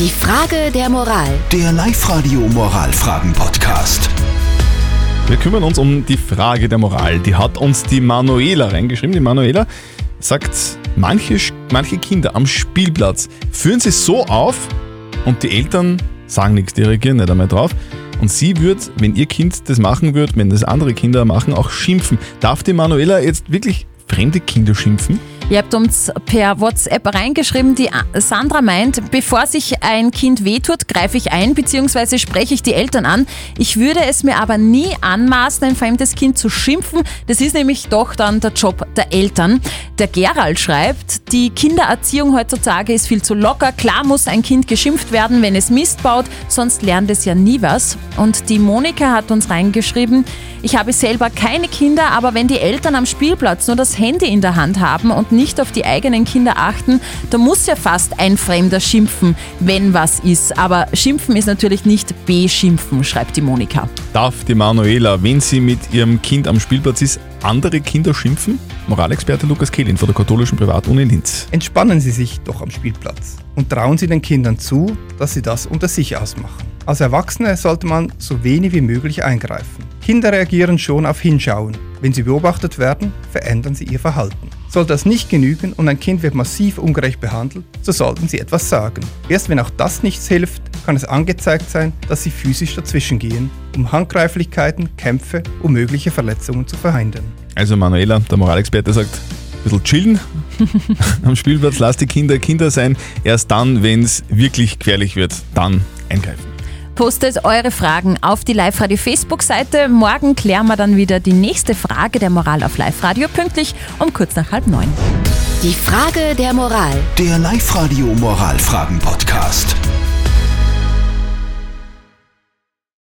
Die Frage der Moral. Der Live-Radio Moralfragen-Podcast. Wir kümmern uns um die Frage der Moral. Die hat uns die Manuela reingeschrieben. Die Manuela sagt, manche, manche Kinder am Spielplatz führen sie so auf und die Eltern sagen nichts, die reagieren nicht einmal drauf. Und sie wird, wenn ihr Kind das machen wird, wenn das andere Kinder machen, auch schimpfen. Darf die Manuela jetzt wirklich fremde Kinder schimpfen? Ihr habt uns per WhatsApp reingeschrieben, die Sandra meint, bevor sich ein Kind wehtut, greife ich ein bzw. spreche ich die Eltern an. Ich würde es mir aber nie anmaßen, ein fremdes Kind zu schimpfen. Das ist nämlich doch dann der Job der Eltern. Der Gerald schreibt, die Kindererziehung heutzutage ist viel zu locker. Klar muss ein Kind geschimpft werden, wenn es Mist baut, sonst lernt es ja nie was. Und die Monika hat uns reingeschrieben, ich habe selber keine Kinder, aber wenn die Eltern am Spielplatz nur das Handy in der Hand haben und nicht auf die eigenen Kinder achten, da muss ja fast ein Fremder schimpfen, wenn was ist. Aber schimpfen ist natürlich nicht beschimpfen, schreibt die Monika. Darf die Manuela, wenn sie mit ihrem Kind am Spielplatz ist, andere Kinder schimpfen? Moralexperte Lukas Kehlin von der katholischen Privatuni Linz. Entspannen Sie sich doch am Spielplatz und trauen Sie den Kindern zu, dass sie das unter sich ausmachen. Als Erwachsene sollte man so wenig wie möglich eingreifen. Kinder reagieren schon auf Hinschauen. Wenn sie beobachtet werden, verändern sie ihr Verhalten. Sollte das nicht genügen und ein Kind wird massiv ungerecht behandelt, so sollten sie etwas sagen. Erst wenn auch das nichts hilft, kann es angezeigt sein, dass sie physisch dazwischengehen, um Handgreiflichkeiten, Kämpfe und mögliche Verletzungen zu verhindern. Also Manuela, der Moralexperte sagt, ein bisschen chillen am Spielplatz, lass die Kinder Kinder sein. Erst dann, wenn es wirklich gefährlich wird, dann eingreifen. Postet eure Fragen auf die Live-Radio Facebook-Seite. Morgen klären wir dann wieder die nächste Frage der Moral auf Live-Radio pünktlich um kurz nach halb neun. Die Frage der Moral. Der Live-Radio Moralfragen-Podcast.